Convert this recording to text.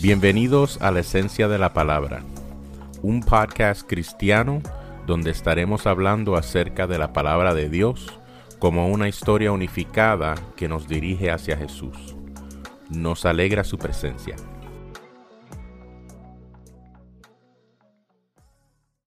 Bienvenidos a la Esencia de la Palabra, un podcast cristiano donde estaremos hablando acerca de la palabra de Dios como una historia unificada que nos dirige hacia Jesús. Nos alegra su presencia.